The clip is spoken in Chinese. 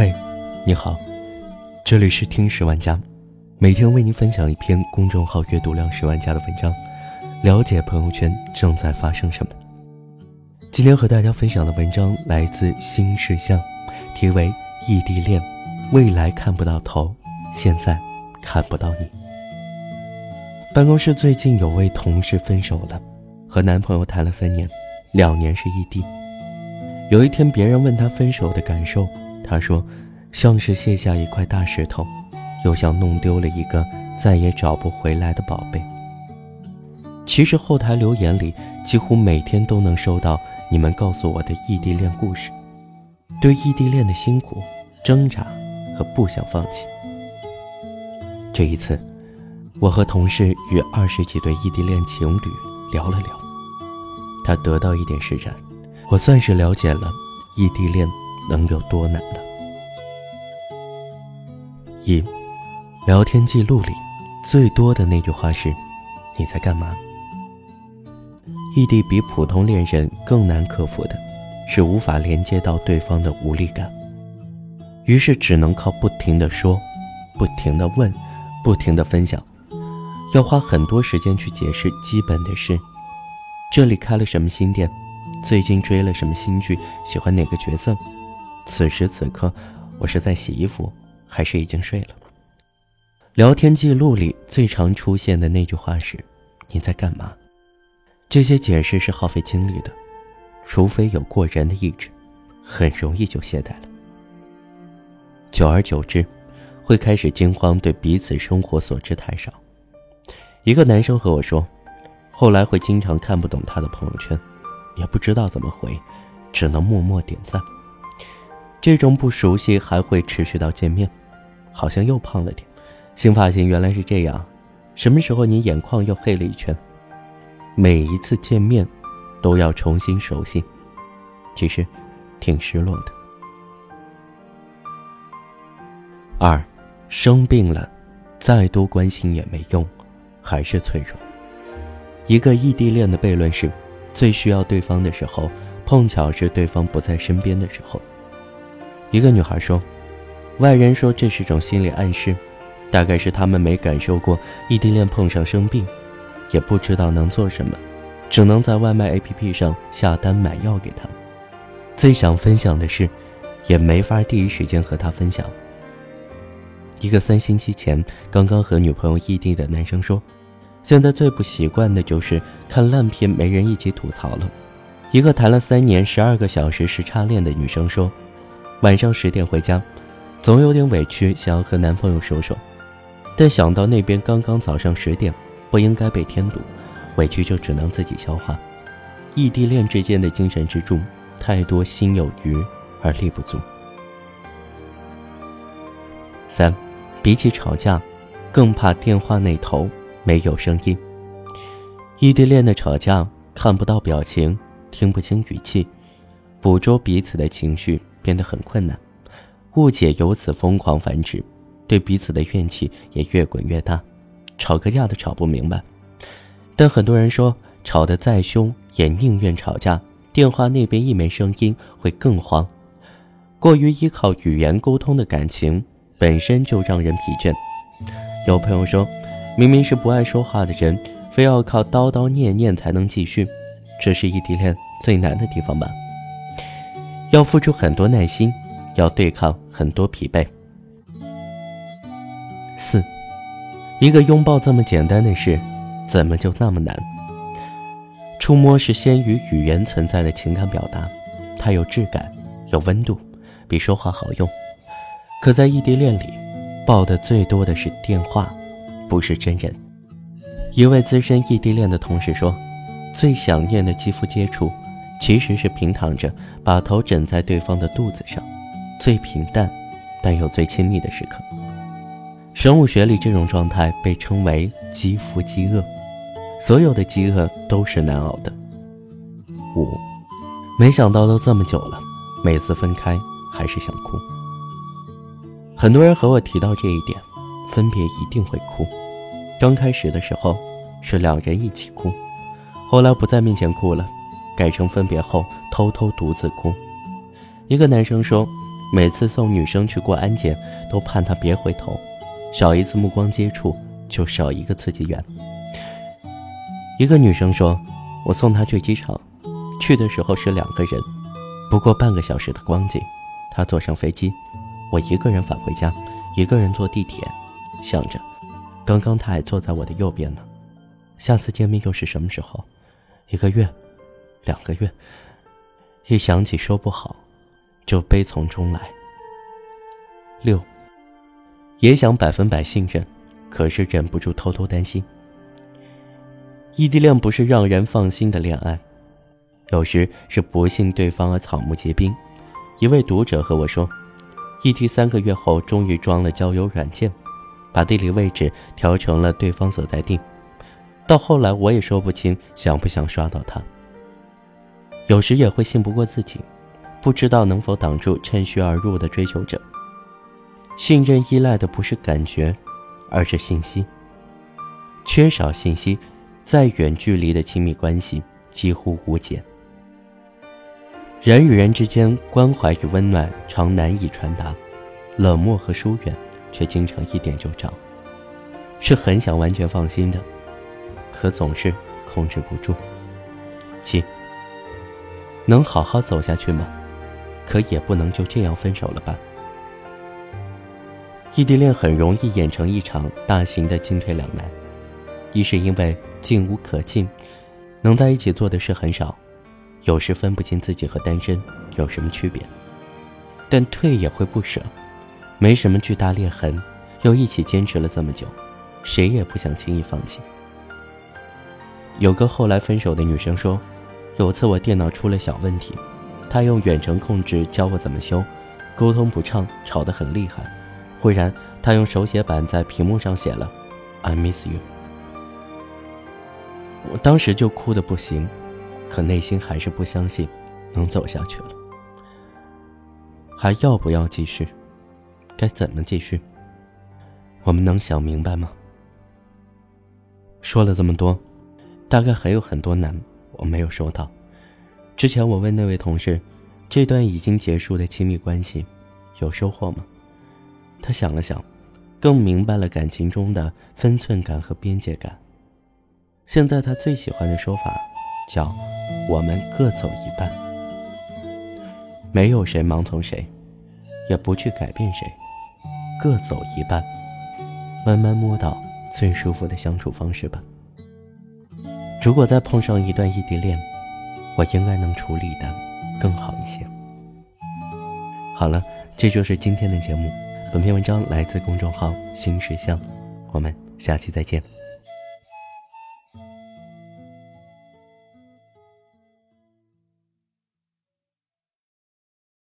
嗨，你好，这里是听十万加，每天为您分享一篇公众号阅读量十万加的文章，了解朋友圈正在发生什么。今天和大家分享的文章来自新事项，题为《异地恋》，未来看不到头，现在看不到你。办公室最近有位同事分手了，和男朋友谈了三年，两年是异地。有一天，别人问他分手的感受。他说：“像是卸下一块大石头，又像弄丢了一个再也找不回来的宝贝。”其实后台留言里，几乎每天都能收到你们告诉我的异地恋故事，对异地恋的辛苦、挣扎和不想放弃。这一次，我和同事与二十几对异地恋情侣聊了聊，他得到一点释然，我算是了解了异地恋。能有多难呢？一，聊天记录里最多的那句话是：“你在干嘛？”异地比普通恋人更难克服的，是无法连接到对方的无力感，于是只能靠不停的说、不停的问、不停的分享，要花很多时间去解释基本的事：这里开了什么新店，最近追了什么新剧，喜欢哪个角色。此时此刻，我是在洗衣服，还是已经睡了？聊天记录里最常出现的那句话是：“你在干嘛？”这些解释是耗费精力的，除非有过人的意志，很容易就懈怠了。久而久之，会开始惊慌，对彼此生活所知太少。一个男生和我说，后来会经常看不懂他的朋友圈，也不知道怎么回，只能默默点赞。这种不熟悉还会持续到见面，好像又胖了点，新发型原来是这样，什么时候你眼眶又黑了一圈？每一次见面，都要重新熟悉，其实，挺失落的。二，生病了，再多关心也没用，还是脆弱。一个异地恋的悖论是，最需要对方的时候，碰巧是对方不在身边的时候。一个女孩说：“外人说这是种心理暗示，大概是他们没感受过异地恋碰上生病，也不知道能做什么，只能在外卖 APP 上下单买药给他。最想分享的是，也没法第一时间和他分享。”一个三星期前刚刚和女朋友异地的男生说：“现在最不习惯的就是看烂片没人一起吐槽了。”一个谈了三年十二个小时时差恋的女生说。晚上十点回家，总有点委屈，想要和男朋友说说，但想到那边刚刚早上十点，不应该被添堵，委屈就只能自己消化。异地恋之间的精神支柱，太多心有余而力不足。三，比起吵架，更怕电话那头没有声音。异地恋的吵架，看不到表情，听不清语气，捕捉彼此的情绪。变得很困难，误解由此疯狂繁殖，对彼此的怨气也越滚越大，吵个架都吵不明白。但很多人说，吵得再凶也宁愿吵架，电话那边一没声音会更慌。过于依靠语言沟通的感情本身就让人疲倦。有朋友说，明明是不爱说话的人，非要靠叨叨念念才能继续，这是异地恋最难的地方吧。要付出很多耐心，要对抗很多疲惫。四，一个拥抱这么简单的事，怎么就那么难？触摸是先于语言存在的情感表达，它有质感，有温度，比说话好用。可在异地恋里，抱的最多的是电话，不是真人。一位资深异地恋的同事说，最想念的肌肤接触。其实是平躺着，把头枕在对方的肚子上，最平淡，但又最亲密的时刻。生物学里，这种状态被称为“肌肤饥饿”。所有的饥饿都是难熬的。五，没想到都这么久了，每次分开还是想哭。很多人和我提到这一点，分别一定会哭。刚开始的时候是两人一起哭，后来不在面前哭了。改成分别后偷偷独自哭。一个男生说：“每次送女生去过安检，都盼她别回头，少一次目光接触就少一个刺激源。一个女生说：“我送她去机场，去的时候是两个人，不过半个小时的光景，她坐上飞机，我一个人返回家，一个人坐地铁，想着，刚刚她还坐在我的右边呢，下次见面又是什么时候？一个月，两个月，一想起说不好。”就悲从中来。六，也想百分百信任，可是忍不住偷偷担心。异地恋不是让人放心的恋爱，有时是不信对方而草木皆兵。一位读者和我说，异地三个月后终于装了交友软件，把地理位置调成了对方所在地。到后来我也说不清想不想刷到他，有时也会信不过自己。不知道能否挡住趁虚而入的追求者。信任依赖的不是感觉，而是信息。缺少信息，再远距离的亲密关系几乎无解。人与人之间关怀与温暖常难以传达，冷漠和疏远却经常一点就着。是很想完全放心的，可总是控制不住。七，能好好走下去吗？可也不能就这样分手了吧？异地恋很容易演成一场大型的进退两难，一是因为进无可进，能在一起做的事很少，有时分不清自己和单身有什么区别，但退也会不舍，没什么巨大裂痕，又一起坚持了这么久，谁也不想轻易放弃。有个后来分手的女生说，有次我电脑出了小问题。他用远程控制教我怎么修，沟通不畅，吵得很厉害。忽然，他用手写板在屏幕上写了 “I miss you”。我当时就哭得不行，可内心还是不相信能走下去了。还要不要继续？该怎么继续？我们能想明白吗？说了这么多，大概还有很多难我没有收到。之前我问那位同事，这段已经结束的亲密关系，有收获吗？他想了想，更明白了感情中的分寸感和边界感。现在他最喜欢的说法，叫“我们各走一半”，没有谁盲从谁，也不去改变谁，各走一半，慢慢摸到最舒服的相处方式吧。如果再碰上一段异地恋，我应该能处理的更好一些。好了，这就是今天的节目。本篇文章来自公众号“新石像”，我们下期再见。